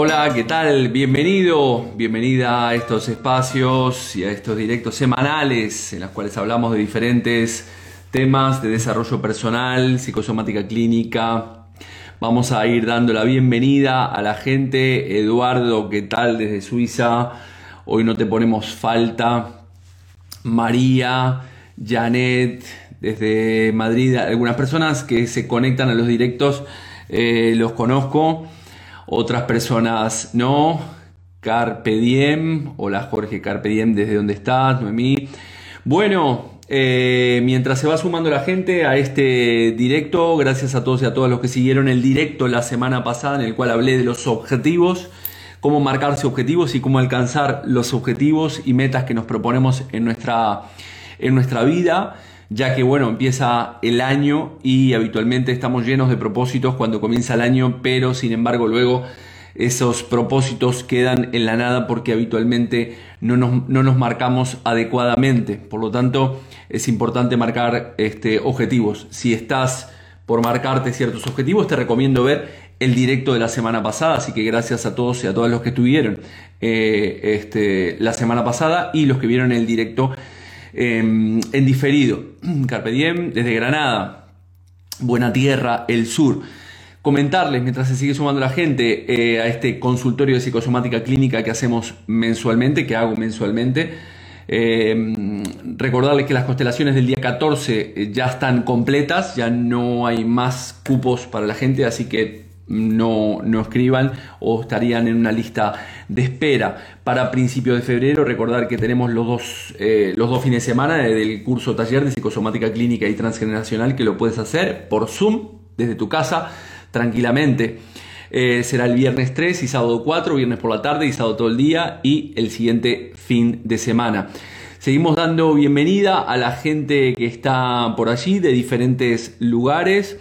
Hola, ¿qué tal? Bienvenido, bienvenida a estos espacios y a estos directos semanales en los cuales hablamos de diferentes temas de desarrollo personal, psicosomática clínica. Vamos a ir dando la bienvenida a la gente. Eduardo, ¿qué tal desde Suiza? Hoy no te ponemos falta. María, Janet, desde Madrid. Algunas personas que se conectan a los directos eh, los conozco otras personas no. Carpe Diem, hola Jorge Carpe Diem, desde dónde estás, Noemí. Bueno, eh, mientras se va sumando la gente a este directo, gracias a todos y a todas los que siguieron el directo la semana pasada en el cual hablé de los objetivos, cómo marcarse objetivos y cómo alcanzar los objetivos y metas que nos proponemos en nuestra, en nuestra vida ya que bueno, empieza el año y habitualmente estamos llenos de propósitos cuando comienza el año, pero sin embargo luego esos propósitos quedan en la nada porque habitualmente no nos, no nos marcamos adecuadamente. Por lo tanto, es importante marcar este, objetivos. Si estás por marcarte ciertos objetivos, te recomiendo ver el directo de la semana pasada, así que gracias a todos y a todos los que estuvieron eh, este, la semana pasada y los que vieron el directo Em, en diferido. Carpe Diem, desde Granada, Buena Tierra, el sur. Comentarles, mientras se sigue sumando la gente, eh, a este consultorio de psicosomática clínica que hacemos mensualmente, que hago mensualmente. Em, recordarles que las constelaciones del día 14 eh, ya están completas, ya no hay más cupos para la gente, así que no, no escriban o estarían en una lista de espera. Para principios de febrero, recordar que tenemos los dos, eh, los dos fines de semana del curso taller de psicosomática clínica y transgeneracional que lo puedes hacer por Zoom desde tu casa tranquilamente. Eh, será el viernes 3 y sábado 4, viernes por la tarde y sábado todo el día y el siguiente fin de semana. Seguimos dando bienvenida a la gente que está por allí de diferentes lugares.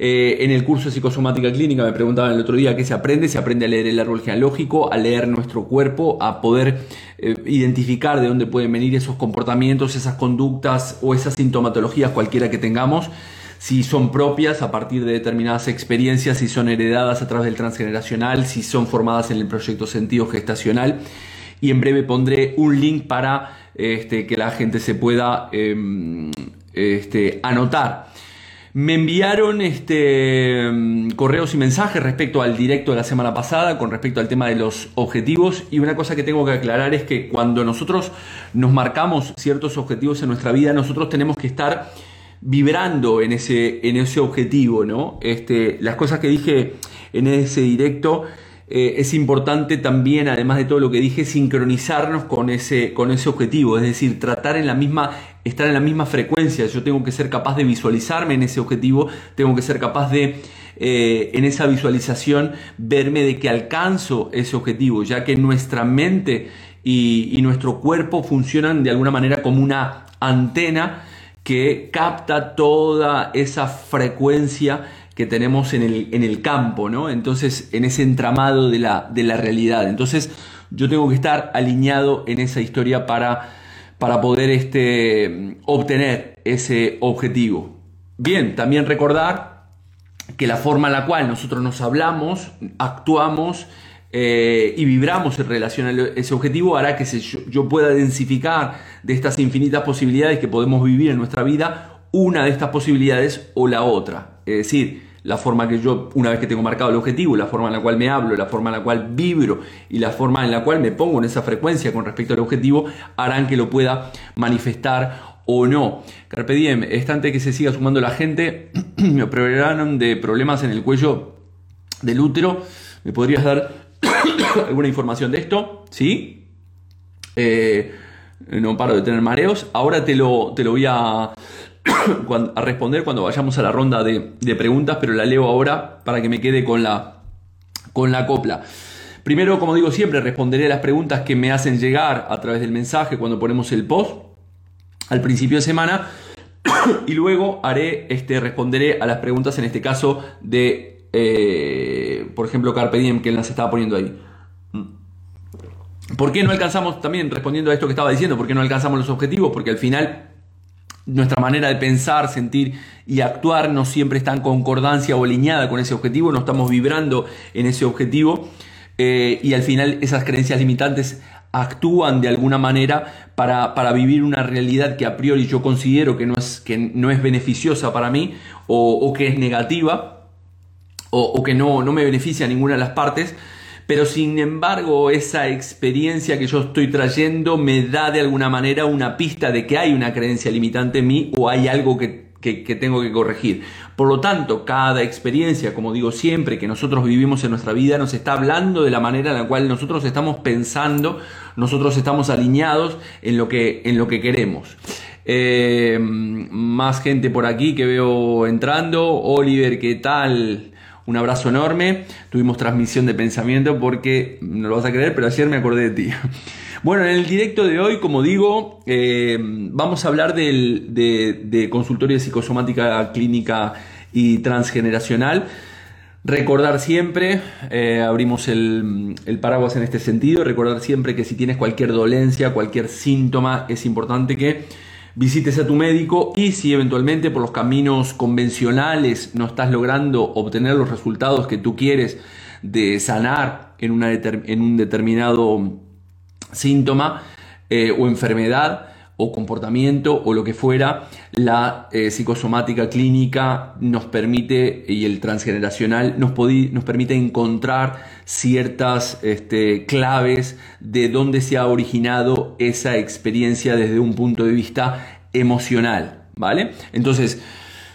Eh, en el curso de psicosomática clínica me preguntaban el otro día qué se aprende. Se aprende a leer el árbol genealógico, a leer nuestro cuerpo, a poder eh, identificar de dónde pueden venir esos comportamientos, esas conductas o esas sintomatologías cualquiera que tengamos si son propias a partir de determinadas experiencias, si son heredadas a través del transgeneracional, si son formadas en el proyecto sentido gestacional. Y en breve pondré un link para este, que la gente se pueda em, este, anotar. Me enviaron este, mm, correos y mensajes respecto al directo de la semana pasada, con respecto al tema de los objetivos. Y una cosa que tengo que aclarar es que cuando nosotros nos marcamos ciertos objetivos en nuestra vida, nosotros tenemos que estar vibrando en ese, en ese objetivo, ¿no? Este, las cosas que dije en ese directo eh, es importante también, además de todo lo que dije, sincronizarnos con ese, con ese objetivo, es decir, tratar en la misma, estar en la misma frecuencia. Yo tengo que ser capaz de visualizarme en ese objetivo, tengo que ser capaz de, eh, en esa visualización, verme de que alcanzo ese objetivo, ya que nuestra mente y, y nuestro cuerpo funcionan de alguna manera como una antena que capta toda esa frecuencia que tenemos en el, en el campo, ¿no? Entonces, en ese entramado de la, de la realidad. Entonces, yo tengo que estar alineado en esa historia para, para poder este, obtener ese objetivo. Bien, también recordar que la forma en la cual nosotros nos hablamos, actuamos eh, y vibramos en relación a ese objetivo hará que yo, yo pueda densificar de estas infinitas posibilidades que podemos vivir en nuestra vida una de estas posibilidades o la otra. Es decir, la forma que yo, una vez que tengo marcado el objetivo, la forma en la cual me hablo, la forma en la cual vibro y la forma en la cual me pongo en esa frecuencia con respecto al objetivo, harán que lo pueda manifestar o no. Carpe diem, es antes que se siga sumando la gente, me operaron de problemas en el cuello del útero. ¿Me podrías dar alguna información de esto? ¿Sí? Eh, no paro de tener mareos. Ahora te lo, te lo voy a a responder cuando vayamos a la ronda de, preguntas, pero la leo ahora para que me quede con la, con la copla. Primero, como digo siempre, responderé a las preguntas que me hacen llegar a través del mensaje cuando ponemos el post al principio de semana. y luego haré, este, responderé a las preguntas, en este caso, de, eh, por ejemplo, Carpe Diem, que las estaba poniendo ahí. ¿Por qué no alcanzamos, también respondiendo a esto que estaba diciendo, por qué no alcanzamos los objetivos? Porque al final nuestra manera de pensar, sentir y actuar no siempre está en concordancia o alineada con ese objetivo, no estamos vibrando en ese objetivo. eh, y al final esas creencias limitantes actúan de alguna manera para, para, vivir una realidad que a priori yo considero que no es, que no es beneficiosa para mí o, que es negativa o, que no, no me beneficia a ninguna de las partes. Pero sin embargo, esa experiencia que yo estoy trayendo me da de alguna manera una pista de que hay una creencia limitante en mí o hay algo que que, tengo que corregir. Por lo tanto, cada experiencia, como digo siempre, que nosotros vivimos en nuestra vida, nos está hablando de la manera en la cual nosotros estamos pensando, nosotros estamos alineados en lo que, en lo que queremos. Eh, más gente por aquí que veo entrando. Oliver, ¿qué tal? Un abrazo enorme. Tuvimos transmisión de pensamiento porque, no lo vas a creer, pero ayer me acordé de ti. Bueno, en el directo de hoy, como digo, eh, vamos a hablar de, consultorio de psicosomática clínica y transgeneracional. Recordar siempre, eh, abrimos el, paraguas en este sentido, recordar siempre que si tienes cualquier dolencia, cualquier síntoma, es importante que visites a tu médico y si eventualmente por los caminos convencionales no estás logrando obtener los resultados que tú quieres de sanar en, una en un determinado síntoma eh, o enfermedad o comportamiento o lo que fuera, la eh, psicosomática clínica nos permite y el transgeneracional nos, nos permite encontrar ciertas este, claves de dónde se ha originado esa experiencia desde un punto de vista emocional, ¿vale? Entonces,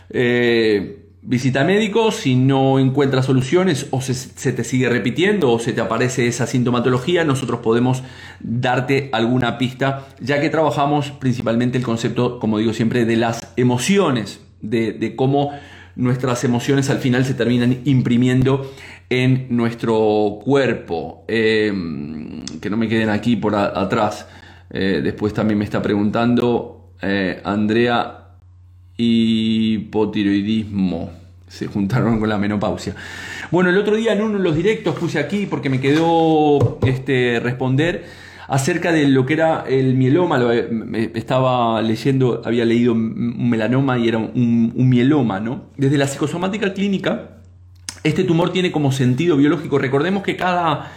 eh, Visita médico, si no encuentras soluciones o se, te sigue repitiendo o se te aparece esa sintomatología, nosotros podemos darte alguna pista, ya que trabajamos principalmente el concepto, como digo siempre, de las emociones, de, cómo nuestras emociones al final se terminan imprimiendo en nuestro cuerpo. Em, que no me queden aquí por atrás. Eh, después también me está preguntando eh, Andrea hipotiroidismo. Se juntaron con la menopausia. Bueno, el otro día en uno de los directos puse aquí porque me quedó este, responder acerca de lo que era el mieloma. estaba leyendo, había leído un melanoma y era un, un mieloma, ¿no? Desde la psicosomática clínica, este tumor tiene como sentido biológico. Recordemos que cada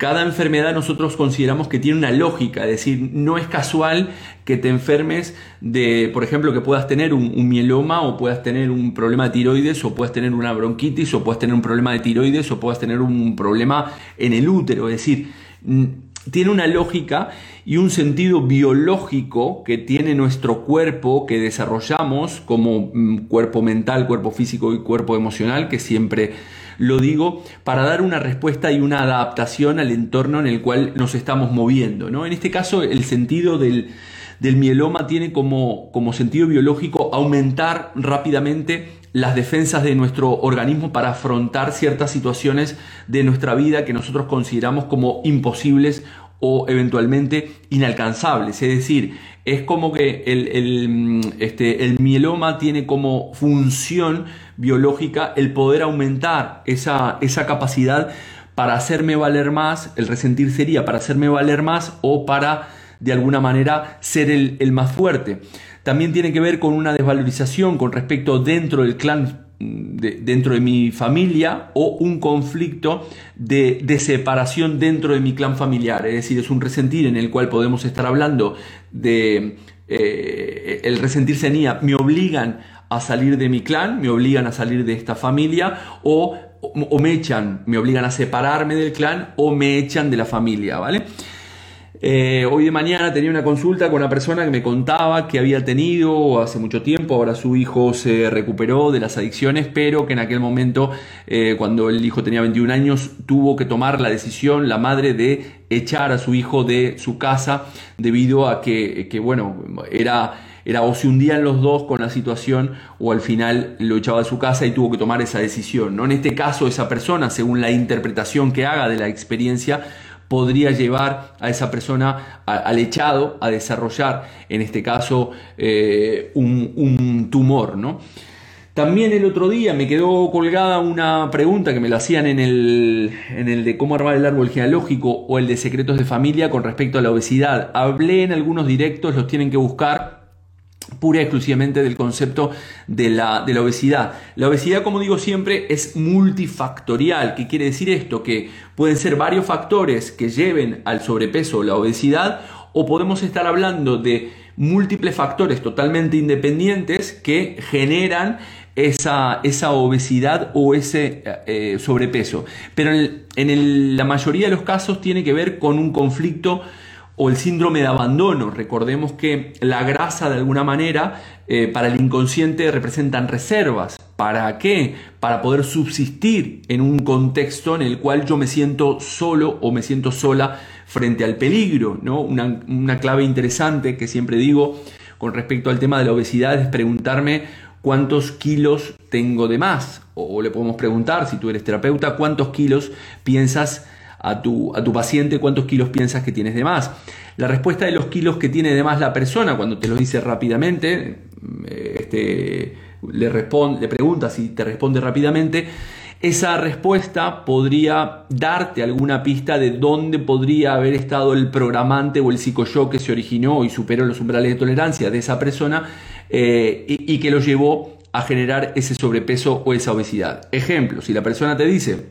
cada enfermedad nosotros consideramos que tiene una lógica, es decir, no es casual que te enfermes de, por ejemplo, que puedas tener un, mieloma o puedas tener un problema de tiroides o puedas tener una bronquitis o puedas tener un problema de tiroides o puedas tener un problema en el útero, es decir, tiene una lógica y un sentido biológico que tiene nuestro cuerpo que desarrollamos como mm, cuerpo mental, cuerpo físico y cuerpo emocional que siempre lo digo para dar una respuesta y una adaptación al entorno en el cual nos estamos moviendo. ¿no? En este caso, el sentido del, mieloma tiene como, como sentido biológico aumentar rápidamente las defensas de nuestro organismo para afrontar ciertas situaciones de nuestra vida que nosotros consideramos como imposibles o eventualmente inalcanzables. Es decir, es como que el, este, el mieloma tiene como función biológica el poder aumentar esa, esa capacidad para hacerme valer más, el resentir sería para hacerme valer más o para de alguna manera ser el, el más fuerte. También tiene que ver con una desvalorización con respecto dentro del clan dentro de mi familia o un conflicto de, de, separación dentro de mi clan familiar. Es decir, es un resentir en el cual podemos estar hablando de eh, el resentirse niña, me obligan a salir de mi clan, me obligan a salir de esta familia o, me echan, me obligan a separarme del clan o me echan de la familia, ¿vale? Eh, hoy de mañana tenía una consulta con una persona que me contaba que había tenido hace mucho tiempo, ahora su hijo se recuperó de las adicciones, pero que en aquel momento, eh, cuando el hijo tenía 21 años, tuvo que tomar la decisión, la madre, de echar a su hijo de su casa debido a que, que bueno, era era o se hundían los dos con la situación o al final lo echaba de su casa y tuvo que tomar esa decisión. ¿no? En este caso, esa persona, según la interpretación que haga de la experiencia, podría llevar a esa persona al echado a desarrollar, en este caso, eh, un, tumor. ¿no? También el otro día me quedó colgada una pregunta que me la hacían en el, en el de cómo armar el árbol genealógico o el de secretos de familia con respecto a la obesidad. Hablé en algunos directos, los tienen que buscar pura y exclusivamente del concepto de la, de la obesidad. La obesidad, como digo siempre, es multifactorial. ¿Qué quiere decir esto? Que pueden ser varios factores que lleven al sobrepeso o la obesidad o podemos estar hablando de múltiples factores totalmente independientes que generan esa, esa obesidad o ese eh, sobrepeso. Pero en, la mayoría de los casos tiene que ver con un conflicto o el síndrome de abandono. Recordemos que la grasa de alguna manera eh, para el inconsciente representan reservas. ¿Para qué? Para poder subsistir en un contexto en el cual yo me siento solo o me siento sola frente al peligro. ¿no? Una, una clave interesante que siempre digo con respecto al tema de la obesidad es preguntarme cuántos kilos tengo de más. O, le podemos preguntar, si tú eres terapeuta, cuántos kilos piensas a tu, a tu paciente, cuántos kilos piensas que tienes de más. La respuesta de los kilos que tiene de más la persona, cuando te lo dice rápidamente, eh, este, le, responde, le pregunta si te responde rápidamente, esa respuesta podría darte alguna pista de dónde podría haber estado el programante o el psicoshock que se originó y superó los umbrales de tolerancia de esa persona eh, y, que lo llevó a generar ese sobrepeso o esa obesidad. Ejemplo, si la persona te dice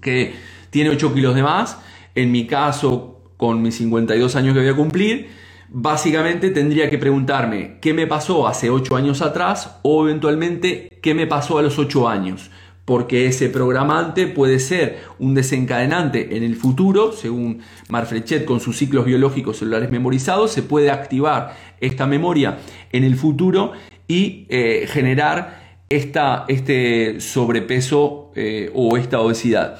que tiene 8 kilos de más, en mi caso, con mis 52 años que voy a cumplir, básicamente tendría que preguntarme qué me pasó hace 8 años atrás o eventualmente qué me pasó a los 8 años porque ese programante puede ser un desencadenante en el futuro, según Marfrechet con sus ciclos biológicos celulares memorizados, se puede activar esta memoria en el futuro y eh, generar esta, este sobrepeso eh, o esta obesidad.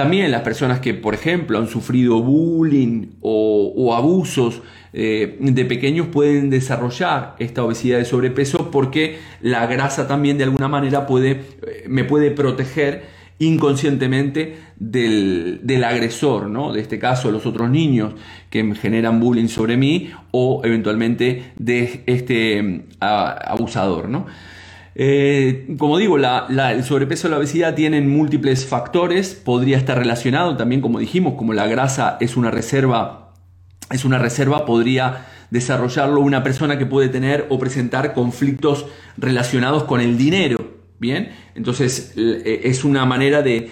También las personas que, por ejemplo, han sufrido bullying o abusos eh, de pequeños pueden desarrollar esta obesidad de sobrepeso porque la grasa también de alguna manera puede, eh, me puede proteger inconscientemente del, agresor, ¿no? de este caso los otros niños que generan bullying sobre mí o eventualmente de este mm, abusador. ¿no? Eh, como digo, el sobrepeso y la obesidad tienen múltiples factores, podría estar relacionado también, como dijimos, como la grasa es una reserva es una reserva, podría desarrollarlo una persona que puede tener o presentar conflictos relacionados con el dinero. Bien, entonces eh, es una manera de,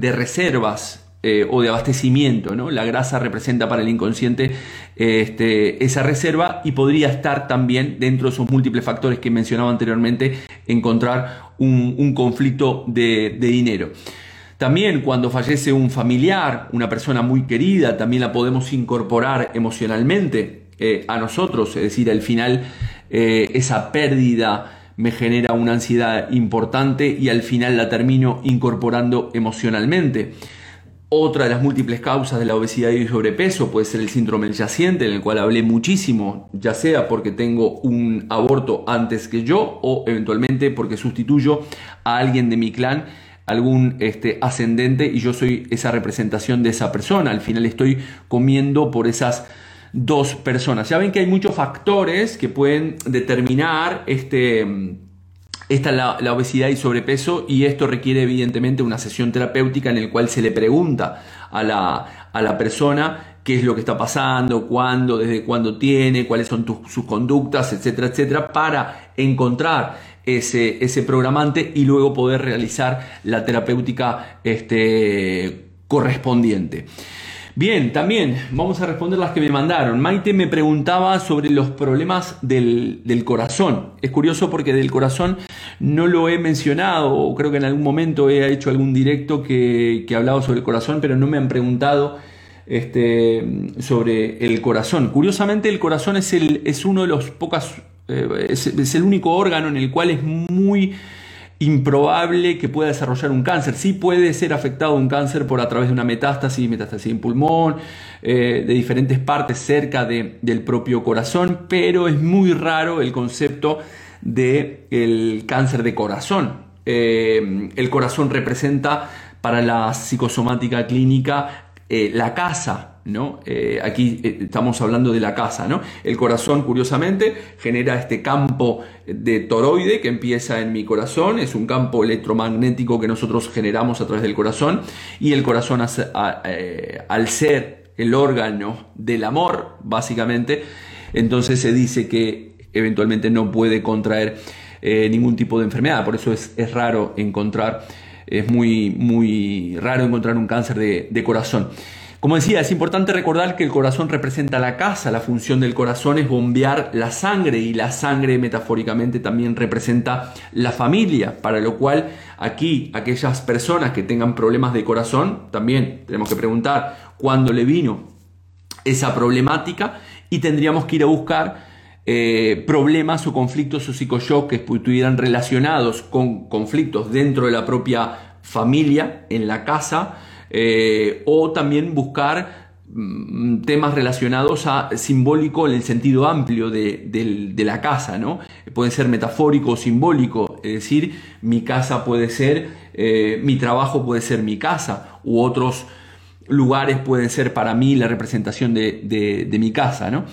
reservas eh, o de abastecimiento. ¿no? La grasa representa para el inconsciente este, esa reserva y podría estar también dentro de esos múltiples factores que mencionaba anteriormente, encontrar un, conflicto de dinero. También cuando fallece un familiar, una persona muy querida, también la podemos incorporar emocionalmente eh, a nosotros, es decir, al final eh, esa pérdida me genera una ansiedad importante y al final la termino incorporando emocionalmente. Otra de las múltiples causas de la obesidad y sobrepeso puede ser el síndrome yaciente, en el cual hablé muchísimo, ya sea porque tengo un aborto antes que yo o eventualmente porque sustituyo a alguien de mi clan algún este, ascendente y yo soy esa representación de esa persona. Al final estoy comiendo por esas dos personas. Ya ven que hay muchos factores que pueden determinar este, esta, la, la, obesidad y sobrepeso y esto requiere evidentemente una sesión terapéutica en el cual se le pregunta a la, a la persona qué es lo que está pasando, cuándo, desde cuándo tiene, cuáles son sus conductas, etcétera, etcétera, para encontrar ese, ese programante y luego poder realizar la terapéutica este, correspondiente. Bien, también vamos a responder las que me mandaron. Maite me preguntaba sobre los problemas del, corazón. Es curioso porque del corazón no lo he mencionado, creo que en algún momento he hecho algún directo que, que ha hablado sobre el corazón, pero no me han preguntado este, sobre el corazón. Curiosamente, el corazón es, el, es uno de los pocos eh, es, el único órgano en el cual es muy improbable que pueda desarrollar un cáncer. Sí puede ser afectado un cáncer por a través de una metástasis, metástasis en pulmón, eh, de diferentes partes cerca del propio corazón, pero es muy raro el concepto del el cáncer de corazón. Eh, el corazón representa para la psicosomática clínica la casa ¿no? Eh, aquí eh, estamos hablando de la casa. El corazón, curiosamente, genera este campo de toroide que empieza en mi corazón, es un campo electromagnético que nosotros generamos a través del corazón, y el corazón, eh, al ser el órgano del amor, básicamente, entonces se dice que eventualmente no puede contraer ningún tipo de enfermedad. Por eso es, raro encontrar, es muy, muy raro encontrar un cáncer de, corazón. Como decía, es importante recordar que el corazón representa la casa, la función del corazón es bombear la sangre y la sangre metafóricamente también representa la familia, para lo cual aquí aquellas personas que tengan problemas de corazón, también tenemos que preguntar cuándo le vino esa problemática y tendríamos que ir a buscar eh, problemas o conflictos o psicoshock que estuvieran relacionados con conflictos dentro de la propia familia, en la casa, eh, o también buscar mm, temas relacionados a simbólico en el sentido amplio de, la casa, ¿no? Puede ser metafórico o simbólico, es decir, mi casa puede ser, eh, mi trabajo puede ser mi casa, u otros lugares pueden ser para mí la representación de, de mi casa, ¿no?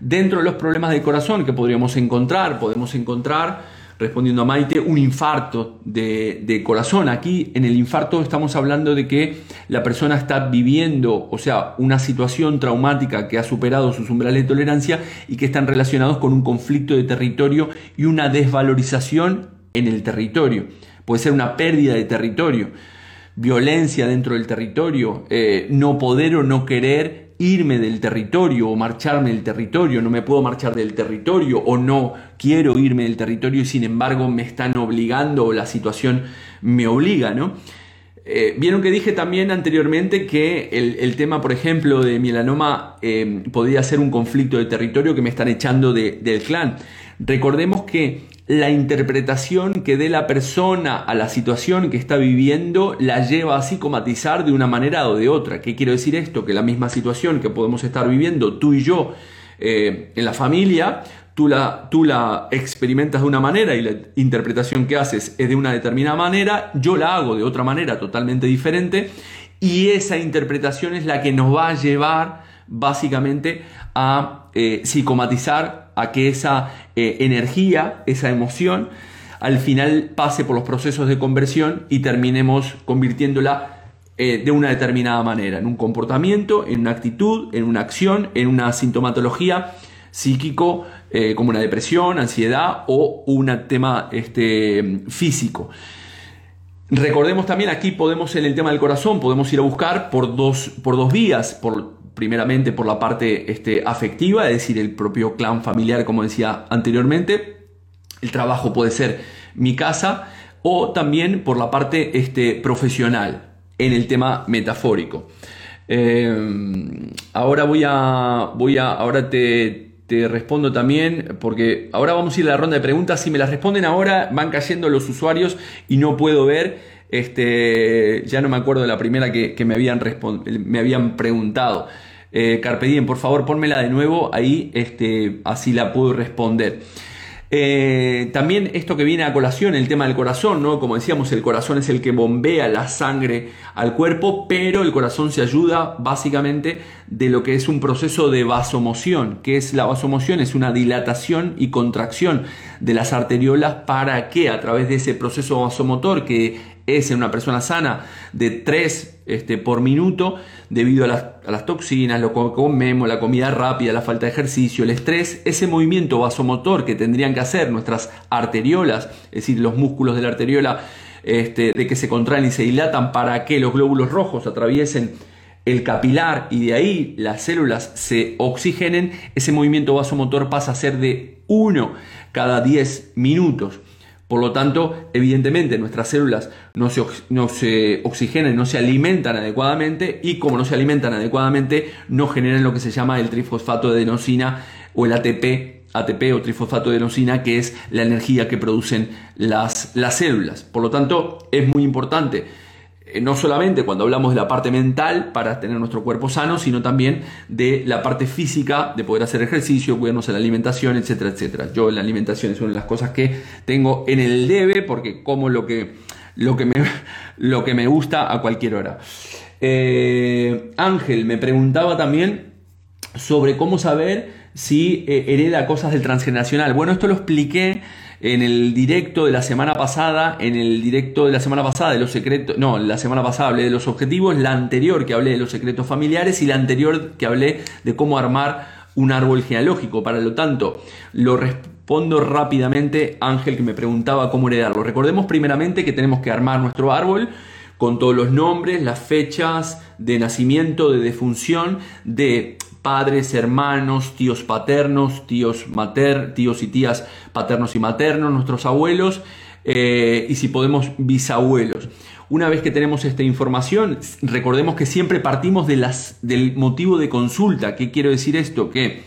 Dentro de los problemas de corazón que podríamos encontrar, podemos encontrar, respondiendo a Maite, un infarto de, corazón. Aquí en el infarto estamos hablando de que la persona está viviendo, o sea, una situación traumática que ha superado sus umbrales de tolerancia y que están relacionados con un conflicto de territorio y una desvalorización en el territorio. Puede ser una pérdida de territorio, violencia dentro del territorio, eh, no poder o no querer irme del territorio o marcharme del territorio, no me puedo marchar del territorio o no quiero irme del territorio y sin embargo me están obligando o la situación me obliga, ¿no? Eh, vieron que dije también anteriormente que el, tema, por ejemplo, de mielanoma eh, podría ser un conflicto de territorio que me están echando del clan. Recordemos que la interpretación que dé la persona a la situación que está viviendo la lleva a psicomatizar de una manera o de otra. ¿Qué quiero decir esto? Que la misma situación que podemos estar viviendo tú y yo eh, en la familia, tú la, tú la experimentas de una manera y la interpretación que haces es de una determinada manera, yo la hago de otra manera totalmente diferente y esa interpretación es la que nos va a llevar básicamente a eh, psicomatizar, a que esa eh, energía, esa emoción, al final pase por los procesos de conversión y terminemos convirtiéndola eh, de una determinada manera, en un comportamiento, en una actitud, en una acción, en una sintomatología psíquico como una depresión, ansiedad o un tema este, físico. Recordemos también aquí podemos en el tema del corazón, podemos ir a buscar por dos, por dos vías, por primeramente por la parte este, afectiva, es decir, el propio clan familiar, como decía anteriormente. El trabajo puede ser mi casa o también por la parte este, profesional en el tema metafórico. Eh, ahora voy a, voy a, ahora te, te respondo también, porque ahora vamos a ir a la ronda de preguntas. Si me las responden ahora, van cayendo los usuarios y no puedo ver. Este, ya no me acuerdo de la primera que, me, habían me habían preguntado. Eh, Carpe Diem, por favor, pónmela de nuevo ahí, este, así la puedo responder. Eh, también esto que viene a colación, el tema del corazón, ¿no? Como decíamos, el corazón es el que bombea la sangre al cuerpo, pero el corazón se ayuda básicamente de lo que es un proceso de vasomoción. que es la vasomoción? Es una dilatación y contracción de las arteriolas para que a través de ese proceso vasomotor que es en una persona sana de 3 este, por minuto debido a las, toxinas, lo que comemos, la comida rápida, la falta de ejercicio, el estrés, ese movimiento vasomotor que tendrían que hacer nuestras arteriolas, es decir, los músculos de la arteriola, este, de que se contraen y se dilatan para que los glóbulos rojos atraviesen el capilar y de ahí las células se oxigenen, ese movimiento vasomotor pasa a ser de 1 cada 10 minutos. Por lo tanto, evidentemente nuestras células no se, no se, oxigenan, no se alimentan adecuadamente y como no se alimentan adecuadamente no generan lo que se llama el trifosfato de adenosina o el ATP, ATP o trifosfato de adenosina, que es la energía que producen las, las células. Por lo tanto, es muy importante no solamente cuando hablamos de la parte mental para tener nuestro cuerpo sano, sino también de la parte física, de poder hacer ejercicio, cuidarnos en la alimentación, etcétera, etcétera. Yo la alimentación es una de las cosas que tengo en el debe porque como lo que, lo que, me, lo que me gusta a cualquier hora. Eh, Ángel me preguntaba también sobre cómo saber si eh, hereda cosas del transgeneracional. Bueno, esto lo expliqué en el directo de la semana pasada, en el directo de la semana pasada de los secretos, no, la semana pasada hablé de los objetivos, la anterior que hablé de los secretos familiares y la anterior que hablé de cómo armar un árbol genealógico. Para lo tanto, lo respondo rápidamente, Ángel, que me preguntaba cómo heredarlo. Recordemos primeramente que tenemos que armar nuestro árbol con todos los nombres, las fechas de nacimiento, de defunción, de padres, hermanos, tíos paternos, tíos tíos y tías paternos y maternos, nuestros abuelos, eh, y si podemos, bisabuelos. Una vez que tenemos esta información, recordemos que siempre partimos de las, del motivo de consulta. ¿Qué quiero decir esto? Que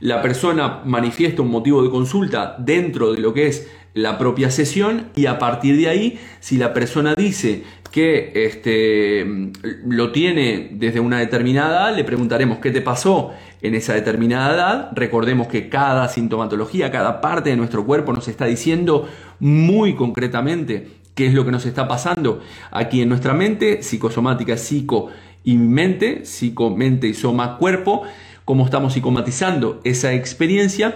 la persona manifiesta un motivo de consulta dentro de lo que es la propia sesión y a partir de ahí, si la persona dice que este, lo tiene desde una determinada edad, le preguntaremos qué te pasó en esa determinada edad. Recordemos que cada sintomatología, cada parte de nuestro cuerpo nos está diciendo muy concretamente qué es lo que nos está pasando aquí en nuestra mente, psicosomática, psico y mente, psico, mente y soma, cuerpo, cómo estamos psicomatizando esa experiencia.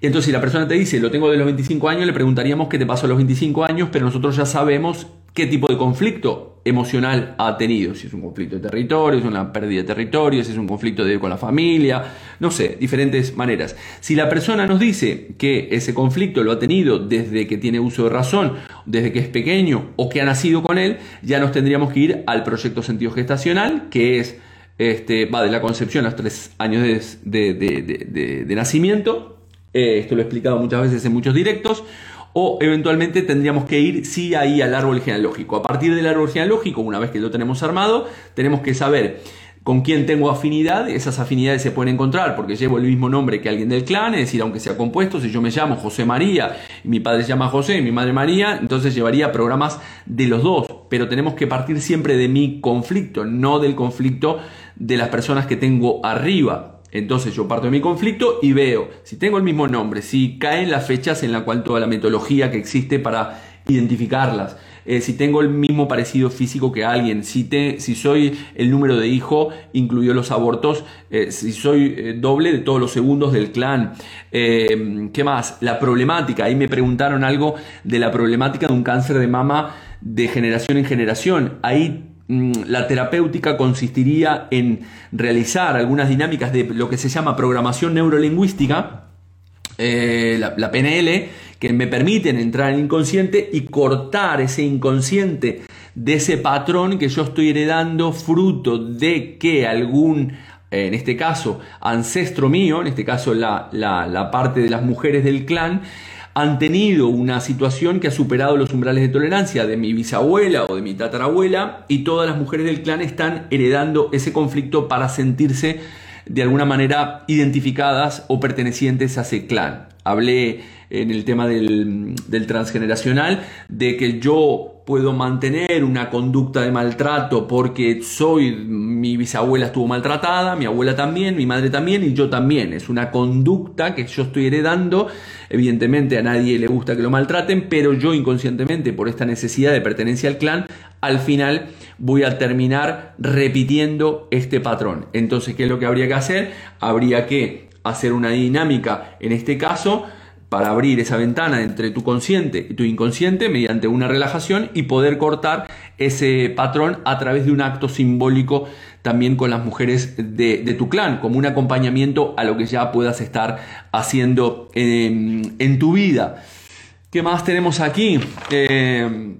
Entonces, si la persona te dice, lo tengo de los 25 años, le preguntaríamos qué te pasó a los 25 años, pero nosotros ya sabemos qué tipo de conflicto emocional ha tenido, si es un conflicto de territorio, si es una pérdida de territorio, si es un conflicto de, con la familia, no sé, diferentes maneras. Si la persona nos dice que ese conflicto lo ha tenido desde que tiene uso de razón, desde que es pequeño o que ha nacido con él, ya nos tendríamos que ir al proyecto sentido gestacional, que es este, va de la concepción a los tres años de, nacimiento. Eh, esto lo he explicado muchas veces en muchos directos o eventualmente tendríamos que ir sí ahí al árbol genealógico. A partir del árbol genealógico, una vez que lo tenemos armado, tenemos que saber con quién tengo afinidad, esas afinidades se pueden encontrar porque llevo el mismo nombre que alguien del clan, es decir, aunque sea compuesto, si yo me llamo José María y mi padre se llama José y mi madre María, entonces llevaría programas de los dos, pero tenemos que partir siempre de mi conflicto, no del conflicto de las personas que tengo arriba. Entonces yo parto de mi conflicto y veo si tengo el mismo nombre, si caen las fechas en la cual toda la metodología que existe para identificarlas, eh, si tengo el mismo parecido físico que alguien, si, te, si soy el número de hijo, incluido los abortos, eh, si soy eh, doble de todos los segundos del clan. ¿Qué más? La problemática. Ahí me preguntaron algo de la problemática de un cáncer de mama de generación en generación. Ahí la terapéutica consistiría en realizar algunas dinámicas de lo que se llama programación neurolingüística, eh, la, PNL, que me permiten entrar en inconsciente y cortar ese inconsciente de ese patrón que yo estoy heredando fruto de que algún, en este caso, ancestro mío, en este caso la parte de las mujeres del clan, han tenido una situación que ha superado los umbrales de tolerancia de mi bisabuela o de mi tatarabuela y todas las mujeres del clan están heredando ese conflicto para sentirse de alguna manera identificadas o pertenecientes a ese clan. Hablé en el tema del, transgeneracional de que yo puedo mantener una conducta de maltrato porque soy, mi bisabuela estuvo maltratada, mi abuela también, mi madre también y yo también. Es una conducta que yo estoy heredando. Evidentemente a nadie le gusta que lo maltraten, pero yo inconscientemente por esta necesidad de pertenencia al clan, al final voy a terminar repitiendo este patrón. Entonces, ¿qué es lo que habría que hacer? Habría que hacer una dinámica, en este caso, para abrir esa ventana entre tu consciente y tu inconsciente mediante una relajación y poder cortar ese patrón a través de un acto simbólico también con las mujeres de, tu clan, como un acompañamiento a lo que ya puedas estar haciendo en, tu vida. ¿Qué más tenemos aquí? Eh,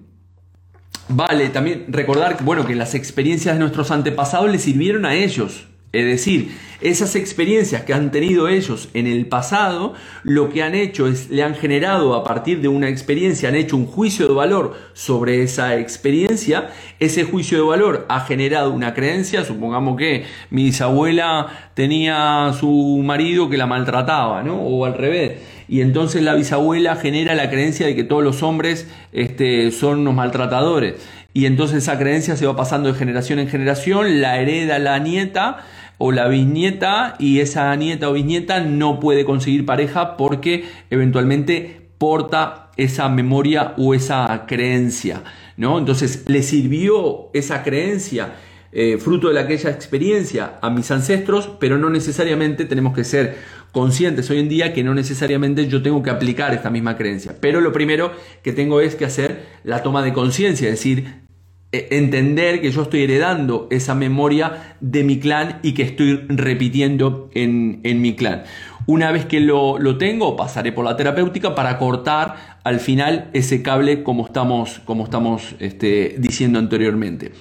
vale, también recordar bueno, que las experiencias de nuestros antepasados les sirvieron a ellos. Es decir, esas experiencias que han tenido ellos en el pasado, lo que han hecho es, le han generado a partir de una experiencia, han hecho un juicio de valor sobre esa experiencia, ese juicio de valor ha generado una creencia, supongamos que mi bisabuela tenía su marido que la maltrataba, ¿no? O al revés. Y entonces la bisabuela genera la creencia de que todos los hombres este, son unos maltratadores. Y entonces esa creencia se va pasando de generación en generación, la hereda la nieta, o la bisnieta y esa nieta o bisnieta no puede conseguir pareja porque eventualmente porta esa memoria o esa creencia, ¿no? Entonces le sirvió esa creencia eh, fruto de aquella experiencia a mis ancestros, pero no necesariamente tenemos que ser conscientes hoy en día que no necesariamente yo tengo que aplicar esta misma creencia. Pero lo primero que tengo es que hacer la toma de conciencia, es decir, entender que yo estoy heredando esa memoria de mi clan y que estoy repitiendo en, mi clan. Una vez que lo, tengo, pasaré por la terapéutica para cortar al final ese cable como estamos, como estamos este, diciendo anteriormente.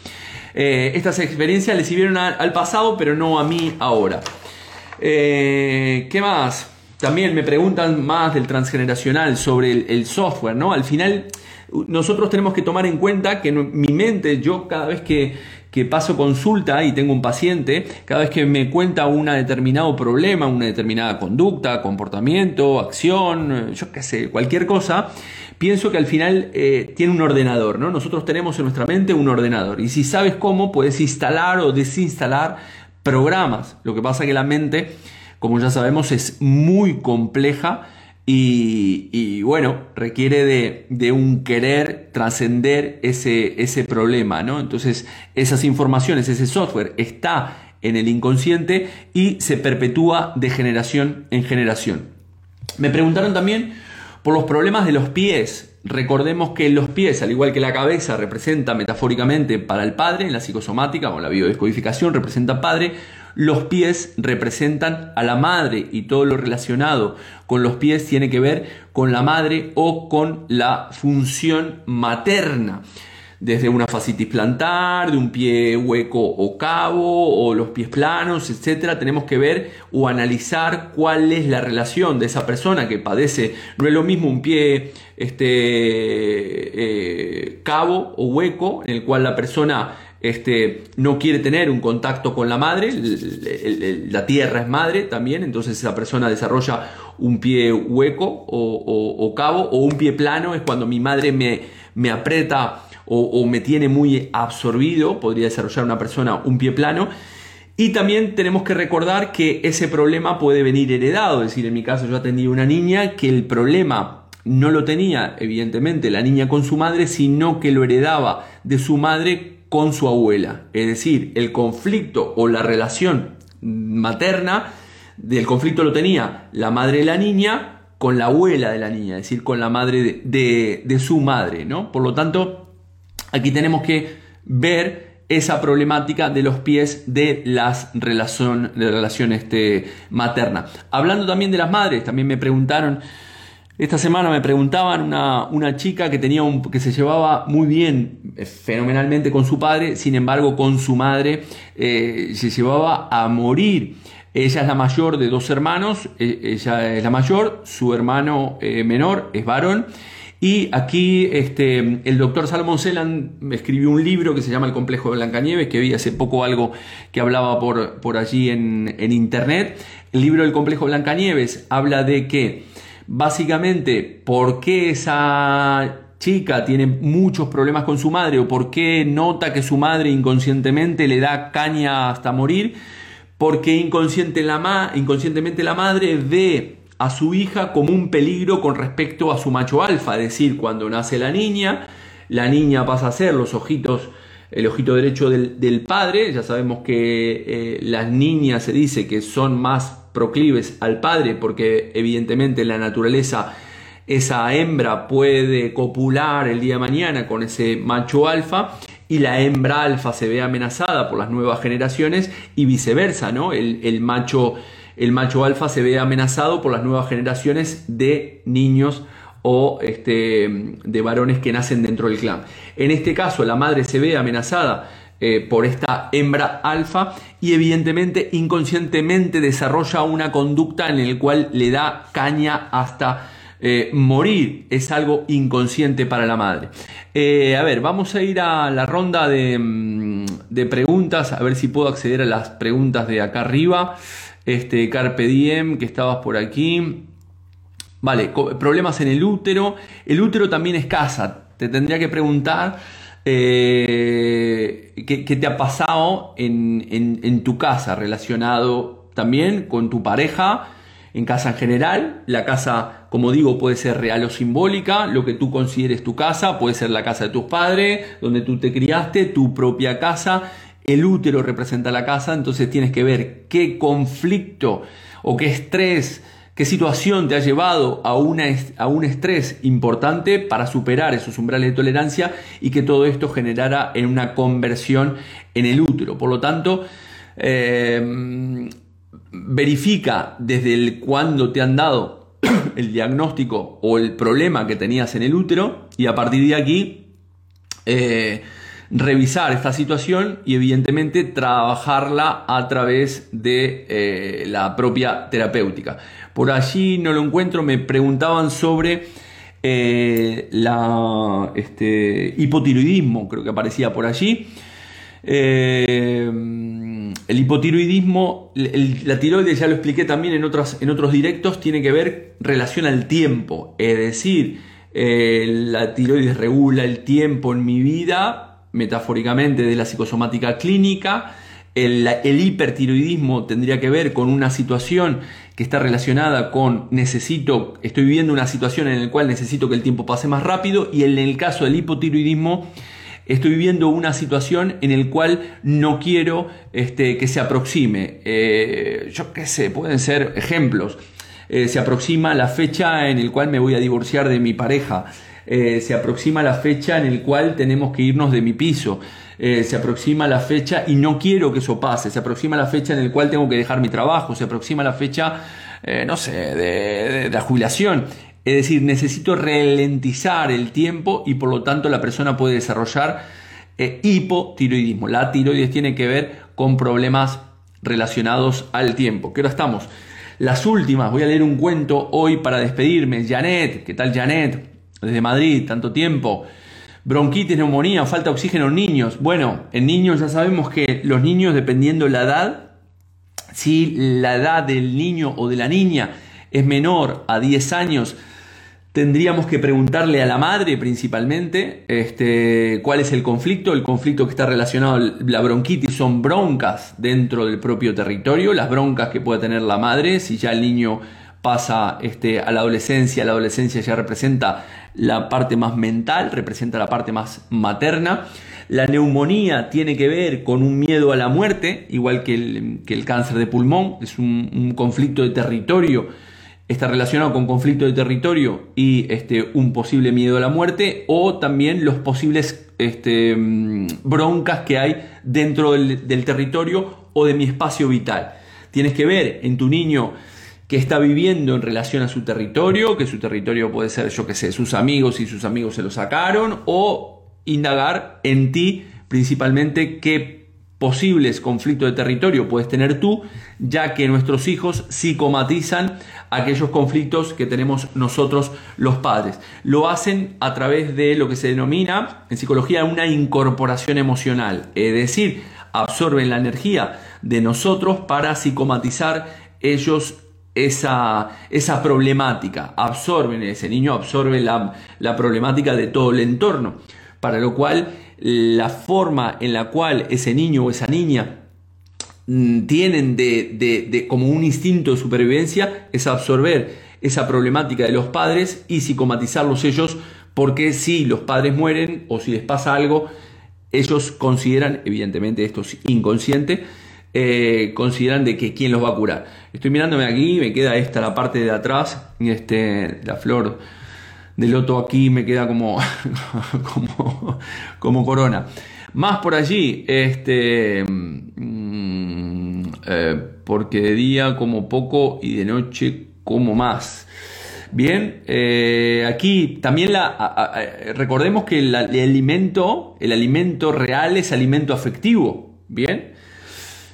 Eh, estas experiencias le sirvieron al pasado, pero no a mí ahora. Eh, ¿Qué más? También me preguntan más del transgeneracional sobre el, software, ¿no? Al final, nosotros tenemos que tomar en cuenta que mi mente, yo cada vez que, que paso consulta y tengo un paciente, cada vez que me cuenta un determinado problema, una determinada conducta, comportamiento, acción, yo qué sé, cualquier cosa, pienso que al final eh, tiene un ordenador, ¿no? Nosotros tenemos en nuestra mente un ordenador y si sabes cómo, puedes instalar o desinstalar programas. Lo que pasa que la mente como ya sabemos, es muy compleja y, bueno, requiere de, un querer trascender ese, problema, ¿no? Entonces, esas informaciones, ese software está en el inconsciente y se perpetúa de generación en generación. Me preguntaron también por los problemas de los pies. Recordemos que los pies, al igual que la cabeza, representa metafóricamente para el padre, en la psicosomática o la biodescodificación representa padre, los pies representan a la madre y todo lo relacionado con los pies tiene que ver con la madre o con la función materna. Desde una fascitis plantar, de un pie hueco o cabo, o los pies planos, etc. Tenemos que ver o analizar cuál es la relación de esa persona que padece. No es lo mismo un pie este, eh, cabo o hueco, en el cual la persona este, no quiere tener un contacto con la madre, la tierra es madre también, entonces esa persona desarrolla un pie hueco o, cabo, o un pie plano es cuando mi madre me, me aprieta o, me tiene muy absorbido, podría desarrollar una persona un pie plano. Y también tenemos que recordar que ese problema puede venir heredado, es decir, en mi caso yo atendí a una niña que el problema no lo tenía evidentemente la niña con su madre, sino que lo heredaba de su madre con su abuela. Es decir, el conflicto o la relación materna del conflicto lo tenía la madre de la niña con la abuela de la niña, es decir, con la madre de, su madre. ¿no? Por lo tanto, aquí tenemos que ver esa problemática de los pies de las relación, de relación este, materna. Hablando también de las madres, también me preguntaron esta semana me preguntaban una, chica que, tenía un, que se llevaba muy bien, eh, fenomenalmente con su padre, sin embargo con su madre eh, se llevaba a morir. Ella es la mayor de dos hermanos, e, ella es la mayor, su hermano eh, menor es varón. Y aquí este, el doctor Salomón Celan escribió un libro que se llama El complejo de Blancanieves, que vi hace poco algo que hablaba por, por allí en, en internet. El libro del complejo de Blancanieves habla de que básicamente por qué esa chica tiene muchos problemas con su madre o por qué nota que su madre inconscientemente le da caña hasta morir, porque inconsciente la inconscientemente la madre ve a su hija como un peligro con respecto a su macho alfa, es decir, cuando nace la niña, la niña pasa a ser los ojitos, el ojito derecho del, padre, ya sabemos que eh, las niñas se dice que son más proclives al padre, porque evidentemente la naturaleza esa hembra puede copular el día de mañana con ese macho alfa y la hembra alfa se ve amenazada por las nuevas generaciones y viceversa, ¿no? El, macho, el macho alfa se ve amenazado por las nuevas generaciones de niños o este, de varones que nacen dentro del clan. En este caso, la madre se ve amenazada eh, por esta hembra alfa y evidentemente inconscientemente desarrolla una conducta en la cual le da caña hasta eh, morir. Es algo inconsciente para la madre. Eh, a ver, vamos a ir a la ronda de, mm, de, preguntas, a ver si puedo acceder a las preguntas de acá arriba. Este Carpe Diem, que estabas por aquí. Vale, problemas en el útero. El útero también es casa. Te tendría que preguntar ¿qué, te ha pasado en, tu casa relacionado también con tu pareja? En casa en general, la casa, como digo, puede ser real o simbólica, lo que tú consideres tu casa, puede ser la casa de tus padres, donde tú te criaste, tu propia casa, el útero representa la casa, entonces tienes que ver qué conflicto o qué estrés qué situación te ha llevado a, a un estrés importante para superar esos umbrales de tolerancia y que todo esto generara en una conversión en el útero. Por lo tanto, eh, verifica desde el cuándo te han dado el diagnóstico o el problema que tenías en el útero y a partir de aquí eh, revisar esta situación y evidentemente trabajarla a través de eh, la propia terapéutica. Por allí no lo encuentro, me preguntaban sobre eh, la, este, hipotiroidismo, creo que aparecía por allí. Eh, el hipotiroidismo, la tiroides ya lo expliqué también en, en otros directos, tiene que ver relación al tiempo, es decir, la tiroides regula el tiempo en mi vida metafóricamente de la psicosomática clínica. El, hipertiroidismo tendría que ver con una situación que está relacionada con necesito, estoy viviendo una situación en la cual necesito que el tiempo pase más rápido y en el caso del hipotiroidismo estoy viviendo una situación en la cual no quiero este, que se aproxime. Eh, yo qué sé, pueden ser ejemplos. Eh, se aproxima la fecha en la cual me voy a divorciar de mi pareja. Eh, se aproxima la fecha en la cual tenemos que irnos de mi piso. Eh, se aproxima la fecha y no quiero que eso pase. Se aproxima la fecha en la cual tengo que dejar mi trabajo. Se aproxima la fecha, eh, no sé, de, la jubilación. Es decir, necesito ralentizar el tiempo y por lo tanto la persona puede desarrollar hipotiroidismo. La tiroides tiene que ver con problemas relacionados al tiempo. ¿Qué hora estamos? Las últimas, voy a leer un cuento hoy para despedirme. Janet, ¿qué tal Janet? Desde Madrid, tanto tiempo. Bronquitis, neumonía, falta de oxígeno en niños. Bueno, en niños ya sabemos que los niños, dependiendo la edad, si la edad del niño o de la niña es menor a 10 años, tendríamos que preguntarle a la madre principalmente este, cuál es el conflicto. El conflicto que está relacionado la bronquitis son broncas dentro del propio territorio, las broncas que puede tener la madre, si ya el niño pasa este, a la adolescencia, la adolescencia ya representa la parte más mental, representa la parte más materna. La neumonía tiene que ver con un miedo a la muerte, igual que el, cáncer de pulmón, es un, conflicto de territorio, está relacionado con conflicto de territorio y este, un posible miedo a la muerte, o también los posibles este, mm, broncas que hay dentro del territorio o de mi espacio vital. Tienes que ver en tu niño que está viviendo en relación a su territorio, que su territorio puede ser, yo que sé, sus amigos y sus amigos se lo sacaron, o indagar en ti principalmente qué posibles conflictos de territorio puedes tener tú, ya que nuestros hijos psicomatizan aquellos conflictos que tenemos nosotros los padres. Lo hacen a través de lo que se denomina en psicología una incorporación emocional, es decir, absorben la energía de nosotros para psicomatizar ellos esa, esa problemática, absorben, ese niño absorbe la, la problemática de todo el entorno, para lo cual la forma en la cual ese niño o esa niña mm, tienen de, de, como un instinto de supervivencia es absorber esa problemática de los padres y psicomatizarlos ellos porque si los padres mueren o si les pasa algo, ellos consideran, evidentemente esto es inconsciente, eh, consideran de que quién los va a curar. Estoy mirándome aquí, me queda esta la parte de atrás, y este, la flor de loto aquí me queda como, como, como corona. Más por allí, este, mm, eh, porque de día como poco y de noche como más. Bien, eh, aquí también la, recordemos que el alimento, el alimento real es alimento afectivo. Bien,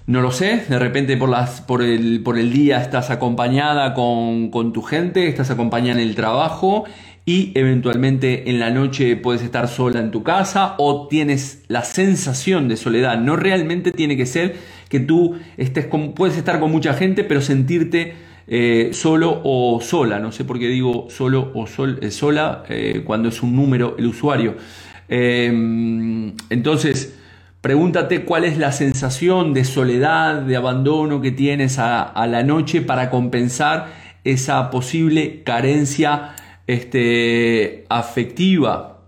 no lo sé, de repente por, el día estás acompañada con, tu gente, estás acompañada en el trabajo y eventualmente en la noche puedes estar sola en tu casa o tienes la sensación de soledad. No realmente tiene que ser que tú estés con, puedes estar con mucha gente pero sentirte eh, solo o sola. No sé por qué digo solo o sol, eh, sola eh, cuando es un número el usuario. entonces, Pregúntate cuál es la sensación de soledad, de abandono que tienes a, la noche para compensar esa posible carencia este, afectiva.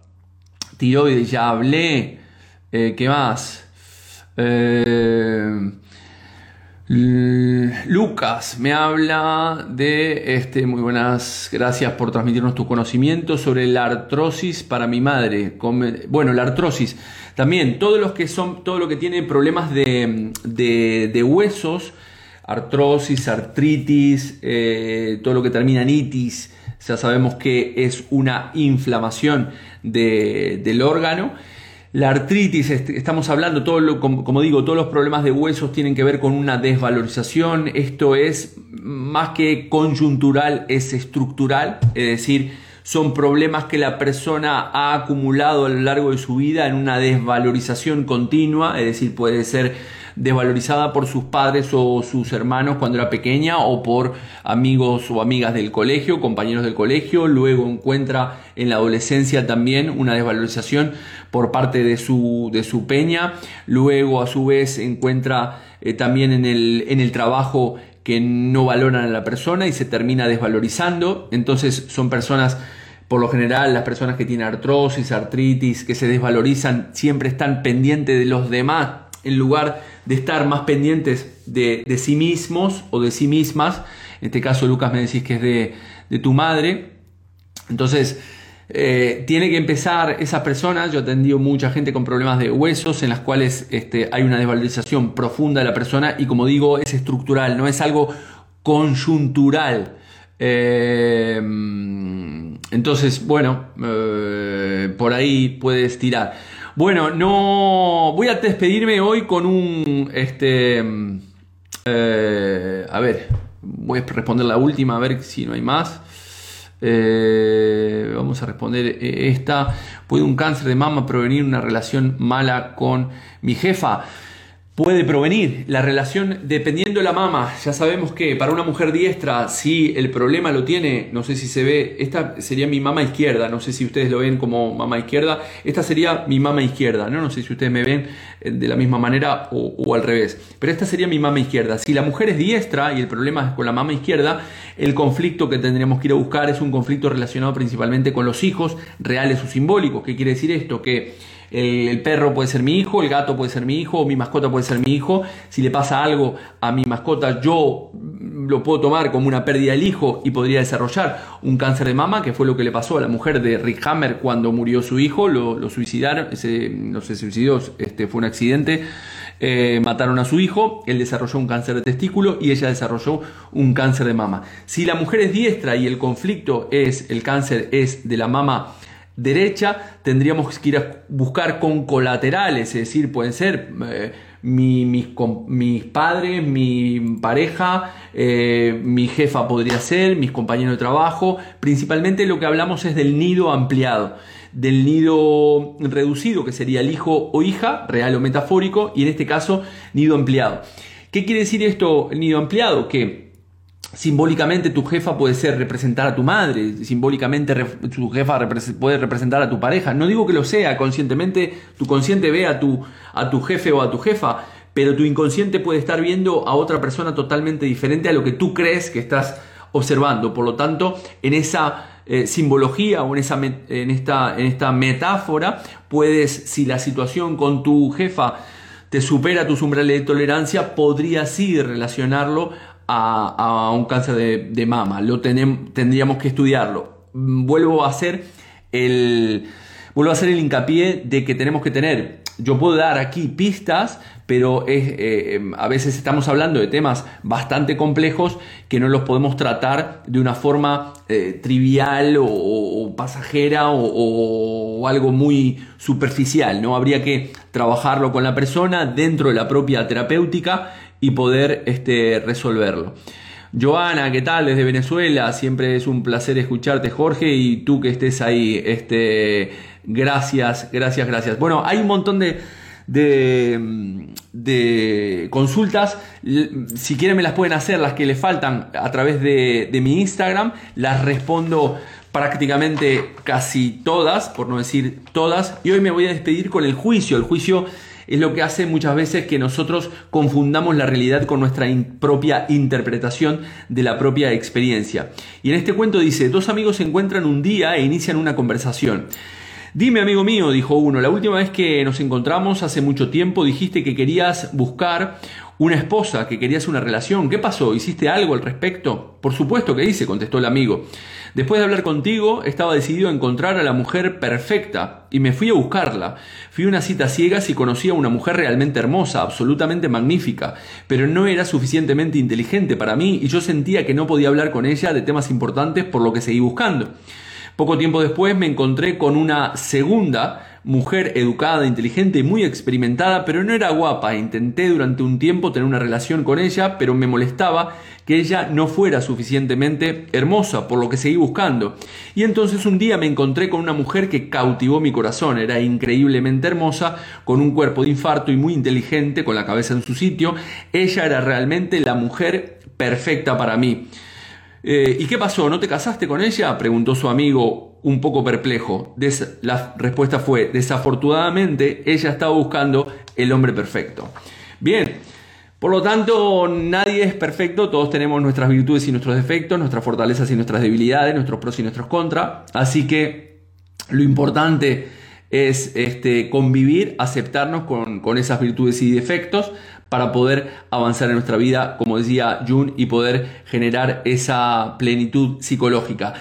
Tiroides, ya hablé. Eh, ¿Qué más? Eh, Lucas me habla de este muy buenas gracias por transmitirnos tu conocimiento sobre la artrosis para mi madre. Bueno, la artrosis también todos los que son todo lo que tiene problemas de, de, huesos, artrosis, artritis, eh, todo lo que termina en itis, ya sabemos que es una inflamación del órgano. La artritis, estamos hablando, todo como, digo, todos los problemas de huesos tienen que ver con una desvalorización. Esto es más que conjuntural, es estructural, es decir, son problemas que la persona ha acumulado a lo largo de su vida en una desvalorización continua, es decir, puede ser desvalorizada por sus padres o sus hermanos cuando era pequeña o por amigos o amigas del colegio, compañeros del colegio, luego encuentra en la adolescencia también una desvalorización por parte de su, de su peña, luego a su vez encuentra eh, también en el, en el trabajo que no valoran a la persona y se termina desvalorizando, entonces son personas por lo general, las personas que tienen artrosis, artritis, que se desvalorizan, siempre están pendientes de los demás en lugar de estar más pendientes de, sí mismos o de sí mismas. En este caso, Lucas, me decís que es de, tu madre. Entonces, eh, tiene que empezar esas personas. Yo he atendido mucha gente con problemas de huesos en las cuales este, hay una desvalorización profunda de la persona y, como digo, es estructural, no es algo conjuntural. Eh, entonces, bueno, eh, por ahí puedes tirar. Bueno, no. Voy a despedirme hoy con un. Este. Eh, a ver, voy a responder la última, a ver si no hay más. Eh, vamos a responder esta. ¿Puede un cáncer de mama provenir una relación mala con mi jefa? Puede provenir. La relación, dependiendo de la mama, ya sabemos que para una mujer diestra, si el problema lo tiene, no sé si se ve, esta sería mi mama izquierda, no sé si ustedes lo ven como mama izquierda, esta sería mi mama izquierda, no, no sé si ustedes me ven eh, de la misma manera o, o al revés, pero esta sería mi mama izquierda. Si la mujer es diestra y el problema es con la mama izquierda, el conflicto que tendríamos que ir a buscar es un conflicto relacionado principalmente con los hijos reales o simbólicos. ¿Qué quiere decir esto? Que el, perro puede ser mi hijo, el gato puede ser mi hijo, mi mascota puede ser mi hijo. Si le pasa algo a mi mascota, yo lo puedo tomar como una pérdida del hijo y podría desarrollar un cáncer de mama, que fue lo que le pasó a la mujer de Rick Hammer cuando murió su hijo, lo, suicidaron, no se suicidó, este, fue un accidente. Eh, mataron a su hijo, él desarrolló un cáncer de testículo y ella desarrolló un cáncer de mama. Si la mujer es diestra y el conflicto es, el cáncer es de la mama derecha, tendríamos que ir a buscar con colaterales, es decir, pueden ser eh, mis, padres, mi pareja, eh, mi jefa podría ser, mis compañeros de trabajo. Principalmente lo que hablamos es del nido ampliado, del nido reducido, que sería el hijo o hija, real o metafórico, y en este caso, nido ampliado. ¿Qué quiere decir esto, nido ampliado? Que Simbólicamente tu jefa puede ser representar a tu madre, simbólicamente tu jefa puede representar a tu pareja. No digo que lo sea, conscientemente tu consciente ve a tu, a tu jefe o a tu jefa, pero tu inconsciente puede estar viendo a otra persona totalmente diferente a lo que tú crees que estás observando. Por lo tanto, en esa eh, simbología o en, esa, en, esta, en esta metáfora, puedes, si la situación con tu jefa te supera tus umbrales de tolerancia, podrías sí relacionarlo a, un cáncer de, mama. Lo tendríamos que estudiarlo. Vuelvo a hacer el vuelvo a hacer el hincapié de que tenemos que tener, yo puedo dar aquí pistas, pero es, eh, em, a veces estamos hablando de temas bastante complejos que no los podemos tratar de una forma eh, trivial o, pasajera o, o, algo muy superficial, ¿no? Habría que trabajarlo con la persona dentro de la propia terapéutica y poder este, resolverlo. Joana, ¿qué tal? Desde Venezuela, siempre es un placer escucharte, Jorge, y tú que estés ahí, este, gracias, gracias, gracias. Bueno, hay un montón de, de, de, consultas. Si quieren me las pueden hacer, las que le faltan a través de, de, mi Instagram. Las respondo prácticamente casi todas, por no decir todas. Y hoy me voy a despedir con el juicio. El juicio es lo que hace muchas veces que nosotros confundamos la realidad con nuestra propia interpretación de la propia experiencia. Y en este cuento dice, dos amigos se encuentran un día e inician una conversación. Dime, amigo mío, dijo uno, la última vez que nos encontramos hace mucho tiempo dijiste que querías buscar una esposa que querías una relación. ¿Qué pasó? ¿Hiciste algo al respecto? Por supuesto que hice, contestó el amigo. Después de hablar contigo, estaba decidido a encontrar a la mujer perfecta y me fui a buscarla. Fui a una cita ciegas y conocí a una mujer realmente hermosa, absolutamente magnífica, pero no era suficientemente inteligente para mí y yo sentía que no podía hablar con ella de temas importantes por lo que seguí buscando. Poco tiempo después me encontré con una segunda mujer educada, inteligente y muy experimentada, pero no era guapa. Intenté durante un tiempo tener una relación con ella, pero me molestaba que ella no fuera suficientemente hermosa, por lo que seguí buscando. Y entonces un día me encontré con una mujer que cautivó mi corazón, era increíblemente hermosa, con un cuerpo de infarto y muy inteligente, con la cabeza en su sitio. Ella era realmente la mujer perfecta para mí. Eh, ¿Y qué pasó? ¿No te casaste con ella? preguntó su amigo un poco perplejo. la respuesta fue, desafortunadamente, ella estaba buscando el hombre perfecto. Bien, por lo tanto, nadie es perfecto, todos tenemos nuestras virtudes y nuestros defectos, nuestras fortalezas y nuestras debilidades, nuestros pros y nuestros contras. Así que lo importante es este, convivir, aceptarnos con, con esas virtudes y defectos para poder avanzar en nuestra vida, como decía Jun, y poder generar esa plenitud psicológica.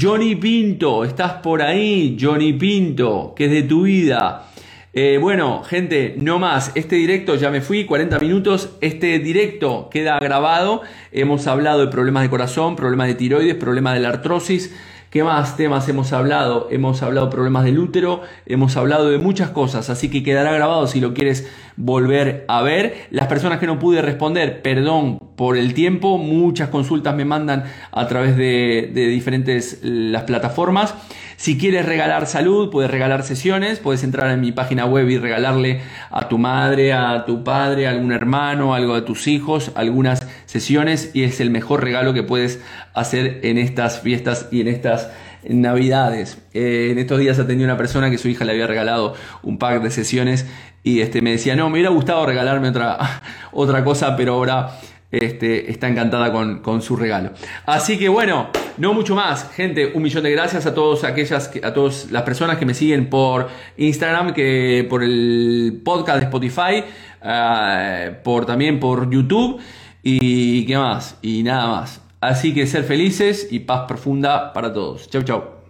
Johnny Pinto, estás por ahí, Johnny Pinto, ¿qué es de tu vida? Eh, bueno, gente, no más. Este directo ya me fui, 40 minutos. Este directo queda grabado. Hemos hablado de problemas de corazón, problemas de tiroides, problemas de la artrosis. ¿Qué más temas hemos hablado? Hemos hablado problemas del útero, hemos hablado de muchas cosas, así que quedará grabado si lo quieres volver a ver. Las personas que no pude responder, perdón por el tiempo, muchas consultas me mandan a través de, de diferentes las plataformas. Si quieres regalar salud, puedes regalar sesiones, puedes entrar en mi página web y regalarle a tu madre, a tu padre, a algún hermano, algo de tus hijos, algunas sesiones y es el mejor regalo que puedes hacer en estas fiestas y en estas navidades. Eh, en estos días atendí a una persona que su hija le había regalado un pack de sesiones y este, me decía, no, me hubiera gustado regalarme otra, otra cosa, pero ahora este, está encantada con, su regalo. Así que bueno, no mucho más, gente. Un millón de gracias a todos aquellas, a todas las personas que me siguen por Instagram, que por el podcast de Spotify, eh, por también por YouTube y qué más y nada más. Así que ser felices y paz profunda para todos. Chau chau.